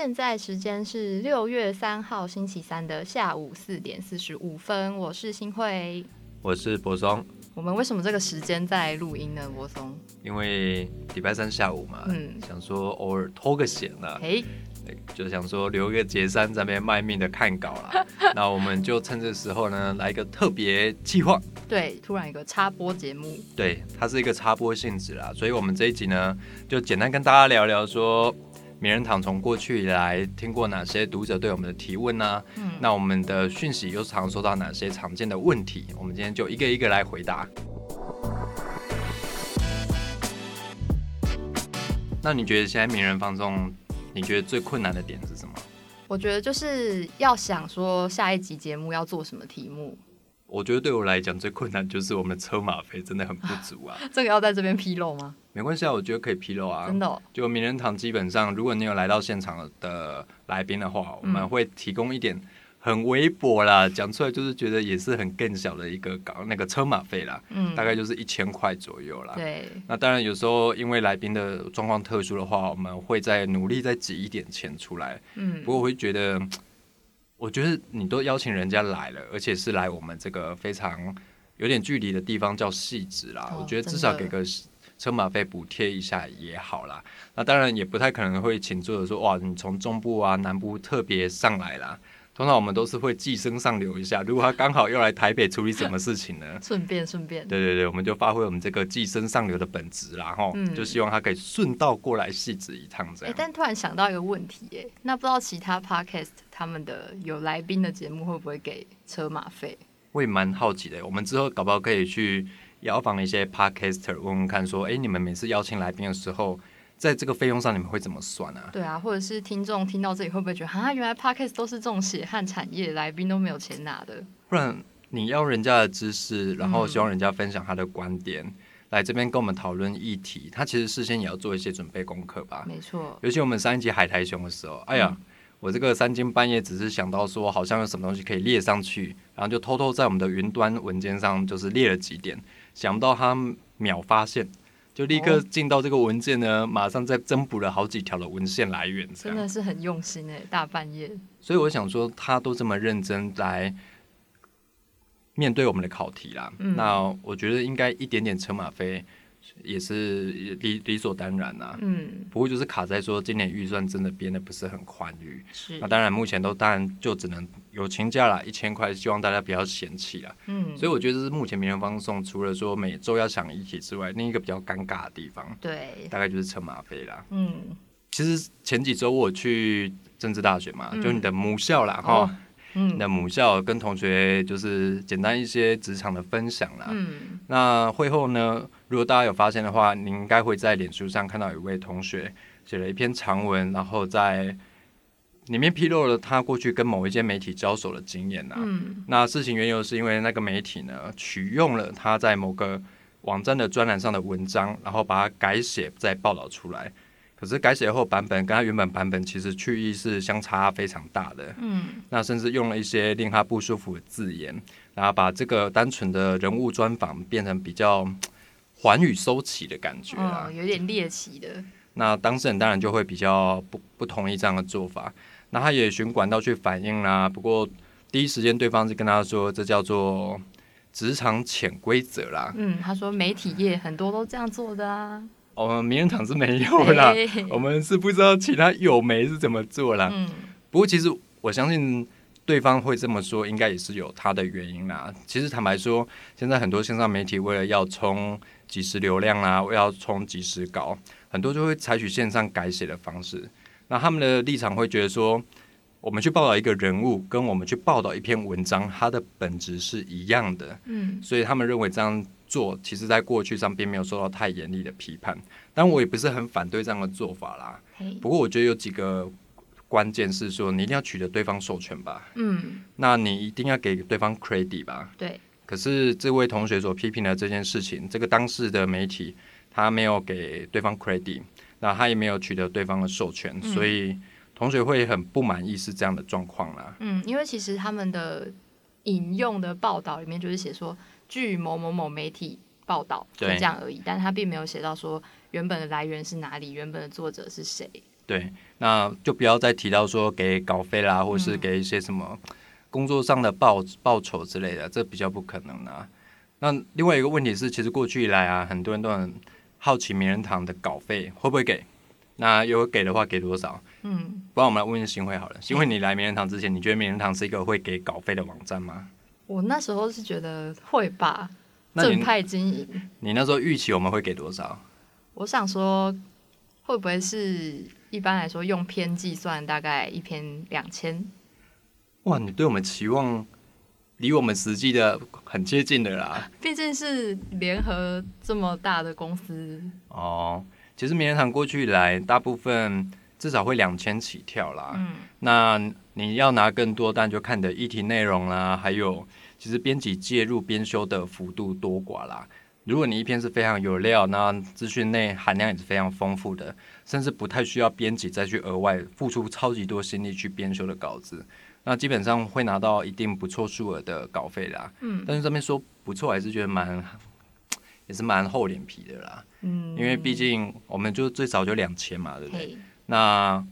现在时间是六月三号星期三的下午四点四十五分，我是新慧。我是柏松，我们为什么这个时间在录音呢？柏松，因为礼拜三下午嘛，嗯想说偶尔偷个闲啦，嘿，就想说留一个杰山在那边卖命的看稿啦。那我们就趁这时候呢，来一个特别计划。对，突然一个插播节目，对，它是一个插播性质啦，所以我们这一集呢，就简单跟大家聊聊说，名人堂从过去以来听过哪些读者对我们的提问呢、嗯，那我们的讯息又常收到哪些常见的问题？我们今天就一个一个来回答。那你觉得现在名人放送，你觉得最困难的点是什么？我觉得就是要想说下一集节目要做什么题目，我觉得对我来讲最困难就是我们的车马费真的很不足啊。这个要在这边披露吗？没关系啊，我觉得可以披露啊。真的、哦，就名人堂基本上，如果你有来到现场的来宾的话，我们会提供一点很微薄啦，讲出来就是觉得也是很更小的一个搞那个车马费啦，嗯，大概就是一千块左右啦。对，那当然有时候因为来宾的状况特殊的话，我们会再努力再挤一点钱出来。嗯不，过我会觉得，我觉得你都邀请人家来了，而且是来我们这个非常有点距离的地方叫戏子啦，哦我觉得至少给个车马费补贴一下也好啦。那当然也不太可能会请作者说哇，你从中部啊、南部特别上来啦。通常我们都是会寄生上流一下，如果他刚好又来台北处理什么事情呢？顺便顺便，对对对，我们就发挥我们这个寄生上流的本质啦，哈、嗯就希望他可以顺道过来戏子一趟这哎、样。但突然想到一个问题，哎，那不知道其他 podcast 他们的有来宾的节目会不会给车马费？我也蛮好奇的，我们之后搞不好可以去邀访一些 podcaster，问问看说，哎、你们每次邀请来宾的时候，在这个费用上你们会怎么算啊？对啊，或者是听众听到这里会不会觉得，啊，原来 podcast 都是这种血汗产业，来宾都没有钱拿的？不然你要人家的知识，然后希望人家分享他的观点，来这边跟我们讨论议题，他其实事先也要做一些准备功课吧。没错，尤其我们上一集海苔熊的时候，哎呀，我这个三更半夜只是想到说好像有什么东西可以列上去，然后就偷偷在我们的云端文件上就是列了几点，想不到他秒发现，就立刻哦进到这个文件呢，马上再增补了好几条的文献来源。真的是很用心哎，大半夜，所以我想说，他都这么认真来面对我们的考题啦，嗯那我觉得应该一点点车马费也是理理所当然啦。嗯，不过就是卡在说今年预算真的编的不是很宽裕，是那，当然目前都当然就只能友情价啦，一千块，希望大家不要嫌弃啦。嗯，所以我觉得这是目前名人放送除了说每周要想议题之外，另一个比较尴尬的地方，对，大概就是车马费啦。嗯，其实前几周我去政治大学嘛，嗯就你的母校啦哈。哦嗯你的母校跟同学就是简单一些职场的分享啦。嗯，那会后呢，如果大家有发现的话，你应该会在脸书上看到有一位同学写了一篇长文，然后在里面披露了他过去跟某一间媒体交手的经验呐、嗯，那事情缘由是因为那个媒体呢取用了他在某个网站的专栏上的文章，然后把它改写再报道出来。可是改写后版本跟他原本版本其实去意是相差非常大的。嗯，那甚至用了一些令他不舒服的字眼，然后把这个单纯的人物专访变成比较嘖寰宇收起的感觉啦。哦，有点猎奇的，那当事人当然就会比较不不同意这样的做法。那他也循管道去反映啦，不过第一时间对方是跟他说，这叫做职场潜规则啦。嗯，他说媒体业很多都这样做的啊，我们名人堂是没有啦，嘿我们是不知道其他有没是怎么做啦。嗯，不过其实我相信对方会这么说，应该也是有他的原因啦。其实坦白说，现在很多线上媒体为了要冲即时流量啦，为了要冲即时稿，很多就会采取线上改写的方式。那他们的立场会觉得说，我们去报道一个人物，跟我们去报道一篇文章，它的本质是一样的。嗯，所以他们认为这样做，其实在过去上并没有受到太严厉的批判。但我也不是很反对这样的做法啦。嘿，不过我觉得有几个关键是说，你一定要取得对方授权吧，嗯，那你一定要给对方 credit 吧。对，可是这位同学所批评的这件事情，这个当事的媒体他没有给对方 credit，那他也没有取得对方的授权，嗯所以同学会很不满意是这样的状况啦。嗯，因为其实他们的引用的报道里面就是写说，据某某某媒体报道，就对这样而已，但他并没有写到说原本的来源是哪里，原本的作者是谁。对，那就不要再提到说给稿费啦，或是给一些什么工作上的报报酬之类的，这比较不可能啊。那另外一个问题是，其实过去以来啊，很多人都很好奇名人堂的稿费会不会给，那有给的话给多少？嗯，不然我们来问一下新会好了。新会，你来名人堂之前，你觉得名人堂是一个会给稿费的网站吗？我那时候是觉得会吧，正派经营。你那时候预期我们会给多少？我想说，会不会是一般来说用篇计算，大概一篇两千？哇，你对我们期望离我们实际的很接近的啦。毕竟是联合这么大的公司，哦，其实名人堂过去以来，大部分至少会两千起跳啦。嗯，那你要拿更多，但就看你的议题内容啦，还有其实编辑介入编修的幅度多寡啦。如果你一篇是非常有料，那资讯内含量也是非常丰富的，甚至不太需要编辑再去额外付出超级多心力去编修的稿子，那基本上会拿到一定不错数额的稿费啦。嗯，但是这边说不错，还是觉得蛮也是蛮厚脸皮的啦。嗯，因为毕竟我们就最少就两千嘛，对不对？那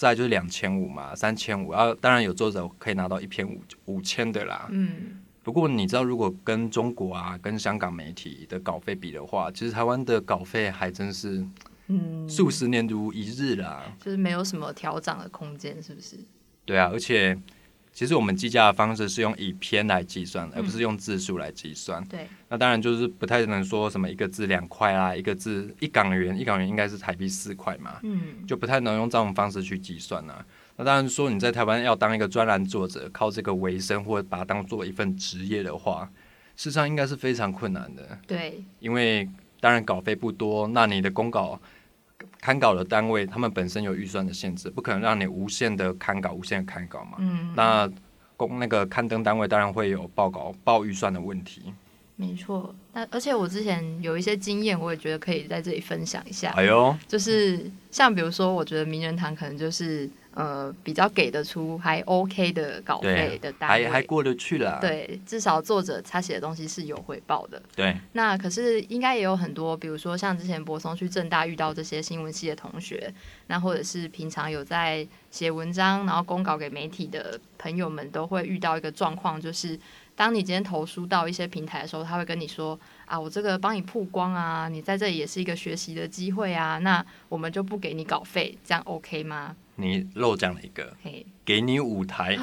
再就是两千五嘛，三千五，啊，当然有作者可以拿到一篇五五千的啦。嗯，不过你知道，如果跟中国啊、跟香港媒体的稿费比的话，其实台湾的稿费还真是嗯，数十年如一日啦。就是没有什么调整的空间，是不是？对啊，而且其实我们计价的方式是用以篇来计算，而不是用字数来计算。对，那当然就是不太能说什么一个字两块啦，一个字一港元，一港元应该是台币四块嘛。嗯，就不太能用这种方式去计算呢、那当然说你在台湾要当一个专栏作者，靠这个为生或者把它当做一份职业的话，事实上应该是非常困难的。对，因为当然稿费不多，那你的公稿刊稿的单位他们本身有预算的限制，不可能让你无限的刊稿、无限的刊稿嘛。嗯，那公那个刊登单位当然会有报稿报预算的问题。没错。那而且我之前有一些经验，我也觉得可以在这里分享一下。哎呦，就是像比如说，我觉得名人堂可能就是呃比较给得出还 OK 的稿费的单位，还还过得去了。对，至少作者他写的东西是有回报的。对，那可是应该也有很多，比如说像之前博松去正大遇到这些新闻系的同学，那或者是平常有在写文章，然后公稿给媒体的朋友们，都会遇到一个状况，就是当你今天投书到一些平台的时候，他会跟你说啊，我这个帮你曝光啊，你在这里也是一个学习的机会啊，那我们就不给你稿费，这样 OK 吗？你漏讲了一个。嘿，给你舞台。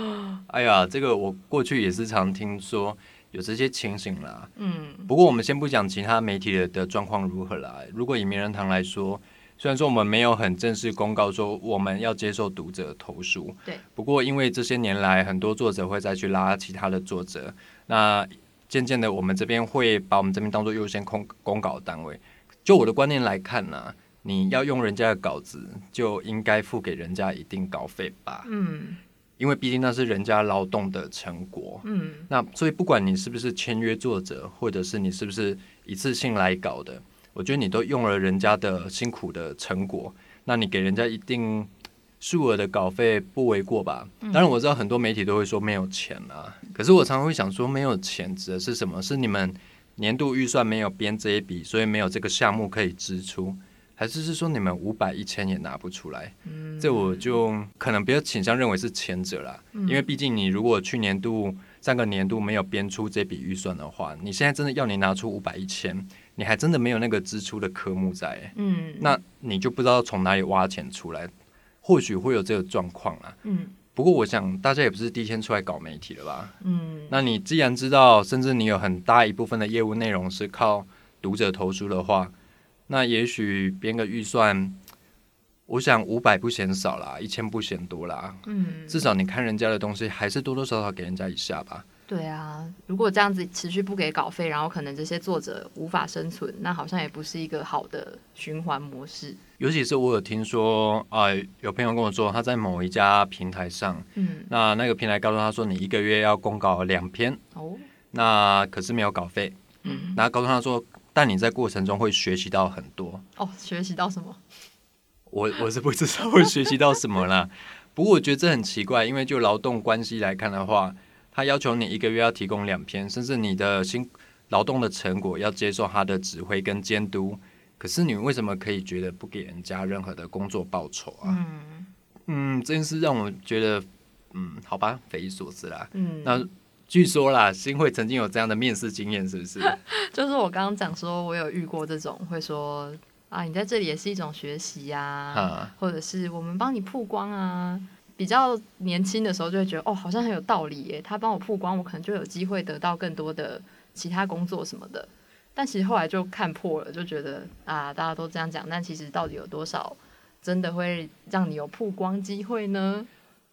哎呀，这个我过去也是常听说有这些情形啦。嗯不过我们先不讲其他媒体的的状况如何啦。如果以名人堂来说，虽然说我们没有很正式公告说我们要接受读者投诉，对，不过因为这些年来很多作者会再去拉其他的作者，那渐渐的我们这边会把我们这边当做优先公公稿单位。就我的观念来看呢、你要用人家的稿子，就应该付给人家一定稿费吧。嗯因为毕竟那是人家劳动的成果。嗯那所以不管你是不是签约作者，或者是你是不是一次性来搞的，我觉得你都用了人家的辛苦的成果，那你给人家一定数额的稿费不为过吧？当然我知道很多媒体都会说没有钱啊，可是我常常会想说没有钱指的是什么？是你们年度预算没有编这一笔，所以没有这个项目可以支出。还是是说你们五百一千也拿不出来？嗯，这我就可能比较倾向认为是前者啦，嗯。因为毕竟你如果去年度上个年度没有编出这笔预算的话，你现在真的要你拿出五百一千，你还真的没有那个支出的科目在。欸，嗯。那你就不知道从哪里挖钱出来，或许会有这个状况啊。嗯。不过我想大家也不是第一天出来搞媒体了吧？嗯。那你既然知道，甚至你有很大一部分的业务内容是靠读者投书的话，那也许编个预算，我想五百不嫌少啦，一千不嫌多啦。嗯，至少你看人家的东西，还是多多少少给人家一下吧。对啊，如果这样子持续不给稿费，然后可能这些作者无法生存，那好像也不是一个好的循环模式。尤其是我有听说啊、有朋友跟我说，他在某一家平台上，嗯，那那个平台告诉他说，你一个月要公稿两篇，哦，那可是没有稿费。嗯，然后告诉他说，但你在过程中会学习到很多。哦，学习到什么？我我是不知道会学习到什么啦。不过我觉得这很奇怪，因为就劳动关系来看的话，他要求你一个月要提供两篇，甚至你的新劳动的成果要接受他的指挥跟监督。可可是你为什么可以觉得不给人家任何的工作报酬啊？嗯嗯，这件事让我觉得，嗯，好吧，匪夷所思啦。嗯，那据说啦，新会曾经有这样的面试经验，是不是？就是我刚刚讲说，我有遇过这种会说啊，你在这里也是一种学习呀、啊，或者是我们帮你曝光啊。比较年轻的时候就会觉得哦，好像很有道理耶，他帮我曝光，我可能就有机会得到更多的其他工作什么的。但其实后来就看破了，就觉得啊，大家都这样讲，但其实到底有多少真的会让你有曝光机会呢？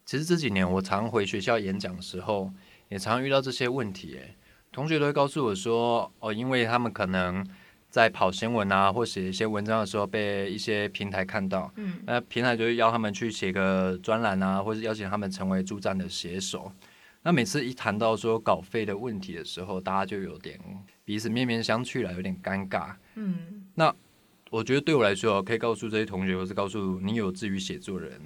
其实这几年我常回学校演讲的时候，也常遇到这些问题。哎，同学都会告诉我说，哦，因为他们可能在跑新闻啊，或写一些文章的时候，被一些平台看到，嗯那平台就会邀他们去写个专栏啊，或者邀请他们成为助战的写手。那每次一谈到说稿费的问题的时候，大家就有点彼此面面相觑了，有点尴尬。嗯那我觉得对我来说，可以告诉这些同学，或是告诉你有志于写作的人，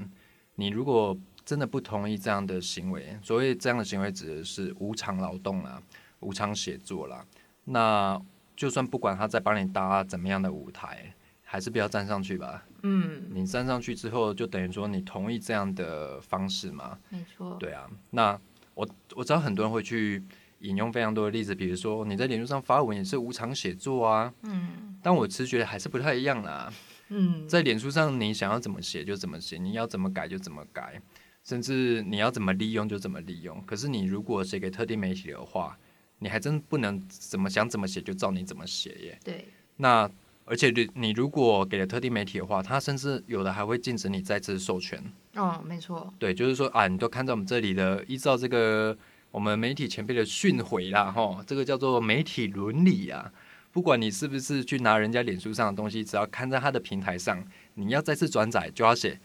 你如果真的不同意这样的行为，所谓这样的行为指的是无偿劳动啦、无偿写作啦，那就算不管他在帮你搭怎么样的舞台，还是不要站上去吧。嗯，你站上去之后，就等于说你同意这样的方式嘛？没错，对啊，那我我知道很多人会去引用非常多的例子，比如说你在脸书上发文也是无偿写作啊，嗯。但我其实觉得还是不太一样啦。嗯，在脸书上，你想要怎么写就怎么写，你要怎么改就怎么改，甚至你要怎么利用就怎么利用。可是你如果写给特定媒体的话，你还真不能怎么想怎么写就照你怎么写耶。对，那而且你你如果给了特定媒体的话，它甚至有的还会禁止你再次授权。哦，没错，对，就是说啊，你都看在我们这里的，依照这个我们媒体前辈的训诲啦，哈，这个叫做媒体伦理啊。不管你是不是去拿人家脸书上的东西，只要看在他的平台上，你要再次转载，就要写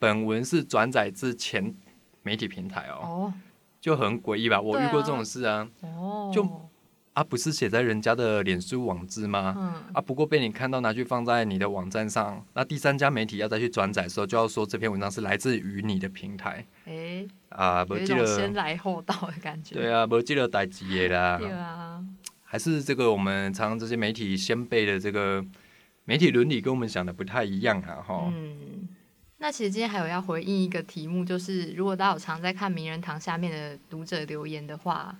本文是转载至前媒体平台哦，哦就很诡异吧？我遇过这种事啊，哦，就啊，不是写在人家的脸书网志吗？嗯啊，不过被你看到拿去放在你的网站上，那第三家媒体要再去转载的时候，就要说这篇文章是来自于你的平台哎，啊，不记得先来后到的感觉，对啊，不记得代志的啦。对啊，还是这个我们常常这些媒体先辈的这个媒体伦理跟我们想的不太一样啊，哈。嗯，那其实今天还有要回应一个题目，就是如果大家有常在看名人堂下面的读者留言的话，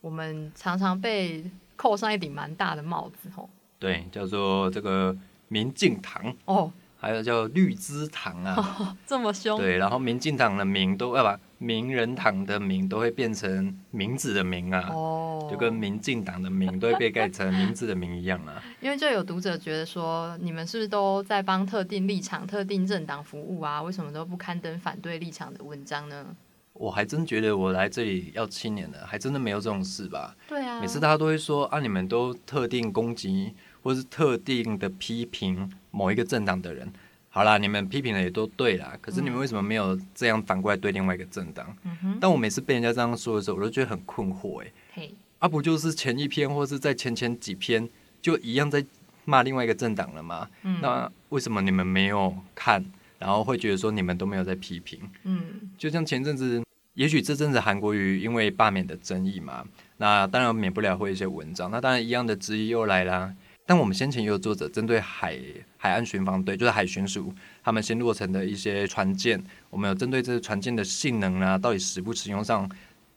我们常常被扣上一顶蛮大的帽子吼。对，叫做这个明镜堂，哦，还有叫绿枝堂啊。这么凶，对，然后民进党的名都要把名人堂的名都会变成名字的名啊。哦，就跟民进党的名都会被改成名字的名一样啊。因为就有读者觉得说，你们是不是都在帮特定立场、特定政党服务啊？为什么都不刊登反对立场的文章呢？我还真觉得我来这里要七年了，还真的没有这种事吧。对啊，每次大家都会说啊，你们都特定攻击或是特定的批评某一个政党的人。好啦，你们批评的也都对啦，可是你们为什么没有这样反过来对另外一个政党？嗯哼，当我每次被人家这样说的时候，我都觉得很困惑诶、嘿，啊，不就是前一篇或是在前前几篇就一样在骂另外一个政党了吗？嗯，那为什么你们没有看，然后会觉得说你们都没有在批评？嗯就像前阵子，也许这阵子韩国瑜因为罢免的争议嘛，那当然免不了会有一些文章，那当然一样的质疑又来啦。但我们先前也有作者针对海海岸巡防队，就是海巡署他们新落成的一些船舰，我们有针对这些船舰的性能啊，到底实不实用上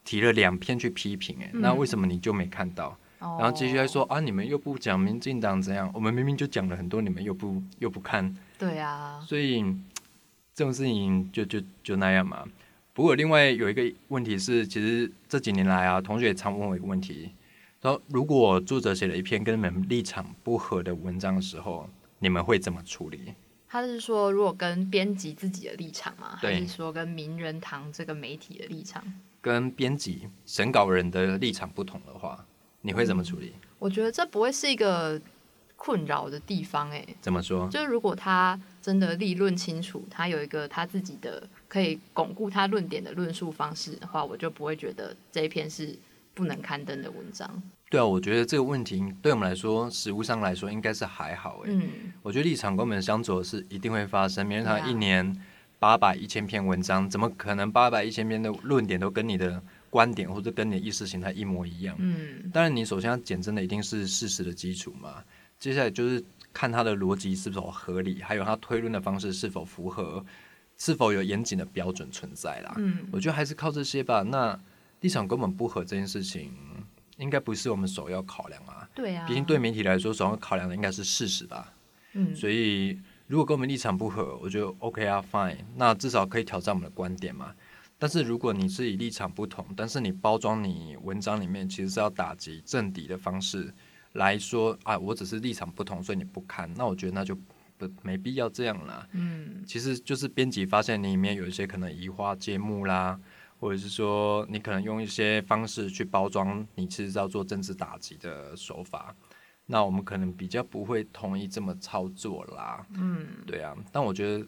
提了两篇去批评、欸，嗯那为什么你就没看到？哦，然后继续来说啊，你们又不讲民进党怎样，我们明明就讲了很多，你们又不又不看，对啊，所以这种事情就就就那样嘛。不过另外有一个问题是，其实这几年来啊，同学也常问我一个问题：说如果作者写了一篇跟你们立场不合的文章的时候，你们会怎么处理？他是说如果跟编辑自己的立场吗？还是说跟名人堂这个媒体的立场？跟编辑、审稿人的立场不同的话，你会怎么处理？我觉得这不会是一个困扰的地方、欸，怎么说？就是如果他真的立论清楚，他有一个他自己的可以巩固他论点的论述方式的话，我就不会觉得这一篇是不能刊登的文章。对啊，我觉得这个问题对我们来说，实物上来说应该是还好诶。嗯，我觉得立场跟我们相左的是一定会发生。名人堂对啊一年八百一千篇文章，怎么可能八百一千篇的论点都跟你的观点或者跟你的意识形态一模一样？嗯，当然，你首先要检证的一定是事实的基础嘛。接下来就是看他的逻辑是否合理，还有他推论的方式是否符合，是否有严谨的标准存在啦。嗯，我觉得还是靠这些吧。那立场根本不合这件事情，应该不是我们首要考量啊。对啊，毕竟对媒体来说，首要考量的应该是事实吧。嗯，所以如果跟我们立场不合，我觉得 OK 啊，Fine，那至少可以挑战我们的观点嘛。但是如果你是以立场不同，但是你包装你文章里面其实是要打击政敌的方式来说啊，我只是立场不同，所以你不看，那我觉得那就不没必要这样啦。嗯，其实就是编辑发现你里面有一些可能移花接木啦，或者是说你可能用一些方式去包装你其实要做政治打击的手法，那我们可能比较不会同意这么操作啦。嗯，对啊，但我觉得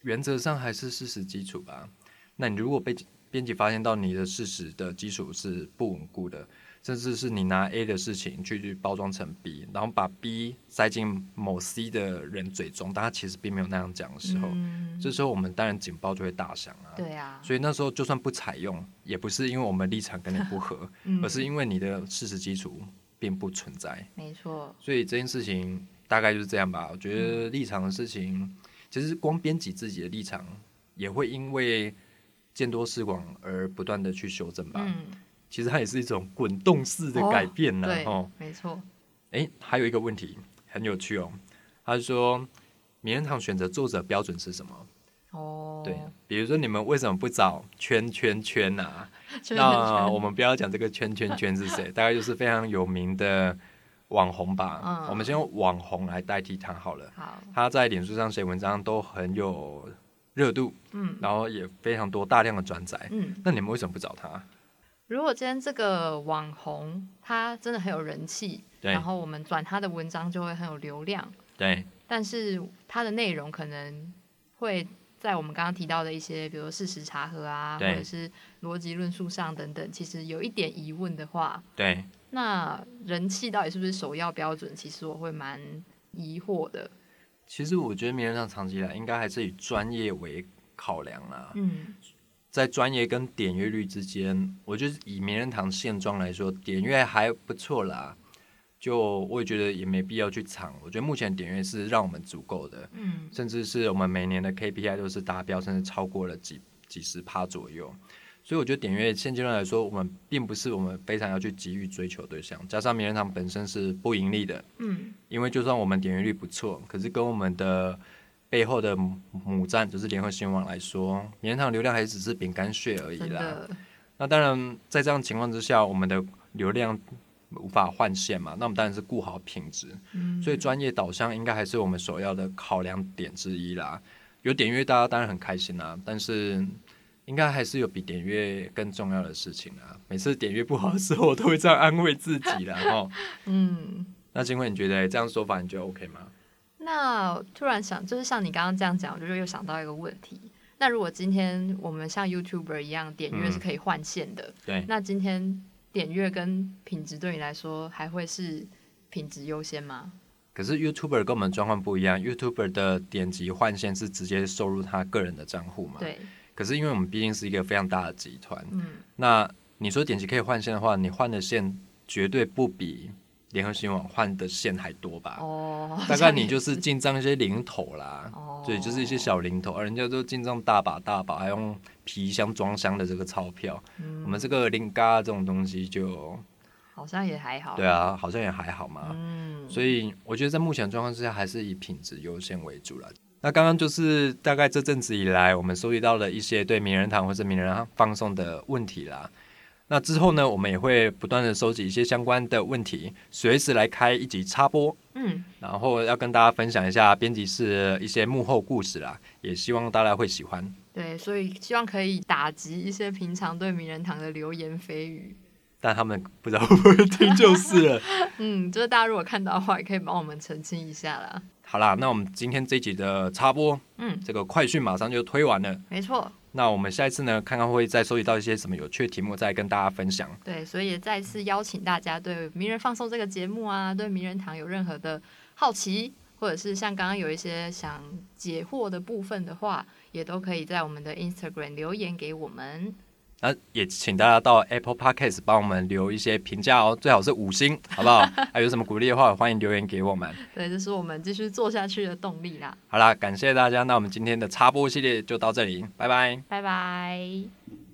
原则上还是事实基础吧。那你如果被编辑发现到你的事实的基础是不稳固的，甚至是你拿 A 的事情去包装成 B，然后把 B 塞进某 C 的人嘴中，但他其实并没有那样讲的时候，嗯这时候我们当然警报就会大响啊。对啊，所以那时候就算不采用，也不是因为我们立场跟你不合，嗯而是因为你的事实基础并不存在。没错，所以这件事情大概就是这样吧。我觉得立场的事情，其实光编辑自己的立场，也会因为见多识广而不断的去修正吧。嗯，其实它也是一种滚动式的改变呢。对哦，，没错，诶，还有一个问题很有趣哦，他说名人堂选择作者标准是什么？哦，对，比如说你们为什么不找圈圈圈啊？圈那圈我们不要讲这个圈圈圈是谁，大概就是非常有名的网红吧。嗯我们先用网红来代替他好了。好，他在脸书上写文章都很有热度，嗯然后也非常多大量的转载。嗯，那你们为什么不找他？如果今天这个网红他真的很有人气，对然后我们转他的文章就会很有流量，对但是他的内容可能会在我们刚刚提到的一些，比如说事实查核啊，或者是逻辑论述上等等，其实有一点疑问的话，对，那人气到底是不是首要标准？其实我会蛮疑惑的。其实我觉得名人上长期以来应该还是以专业为考量啦。嗯在专业跟点阅率之间，我觉得以名人堂现状来说，点阅还不错啦。就我也觉得也没必要去抢，我觉得目前点阅是让我们足够的，嗯甚至是我们每年的 KPI 都是达标，甚至超过了几几十趴左右。所以我觉得点阅现阶段来说，我们并不是我们非常要去急于追求对象。加上名人堂本身是不盈利的，嗯因为就算我们点阅率不错，可是跟我们的背后的母母站就是联合新闻网来说，棉人堂流量还只是饼干屑而已啦。那当然，在这样情况之下，我们的流量无法换线嘛，那我们当然是顾好品质。嗯，所以专业导向应该还是我们首要的考量点之一啦。有点阅，大家当然很开心啦，但是应该还是有比点阅更重要的事情啦。每次点阅不好的时候，我都会这样安慰自己啦。哦，嗯。那金慧，你觉得这样说法你觉得 OK 吗？那突然想，就是像你刚刚这样讲，我就又想到一个问题。那如果今天我们像 YouTuber 一样，点阅是可以换线的，对，那今天点阅跟品质对你来说还会是品质优先吗？可是 YouTuber 跟我们状况不一样，YouTuber 的点击换线是直接收入他个人的账户嘛？。对，可是因为我们毕竟是一个非常大的集团，嗯，那你说点击可以换线的话，你换的线绝对不比联合新闻网换的线还多吧？哦，大概你就是进账一些零头啦，哦，对，就是一些小零头，而人家都进账大把大把，还用皮箱装箱的这个钞票，嗯我们这个零嘎这种东西就，好像也还好，对，啊，好像也还好嘛。嗯，所以我觉得在目前状况之下，还是以品质优先为主了。那刚刚就是大概这阵子以来，我们收集到了一些对名人堂或者名人堂放送的问题啦。那之后呢，我们也会不断的收集一些相关的问题，随时来开一集插播，嗯，然后要跟大家分享一下编辑室一些幕后故事啦，也希望大家会喜欢。对，所以希望可以打击一些平常对名人堂的流言蜚语。但他们不知道会不会听就是了。嗯，就是大家如果看到的话，也可以帮我们澄清一下啦。好啦，那我们今天这一集的插播，嗯，这个快讯马上就推完了。没错，那我们下一次呢，看看会再收集到一些什么有趣的题目，再跟大家分享。对，所以也再次邀请大家对《名人放送》这个节目啊，对名人堂有任何的好奇，或者是像刚刚有一些想解惑的部分的话，也都可以在我们的 Instagram 留言给我们。那也请大家到 Apple Podcast 帮我们留一些评价哦，最好是五星，好不好？还有什么鼓励的话，欢迎留言给我们。对，这是我们继续做下去的动力啦。好啦，感谢大家，那我们今天的插播系列就到这里，拜拜，拜拜。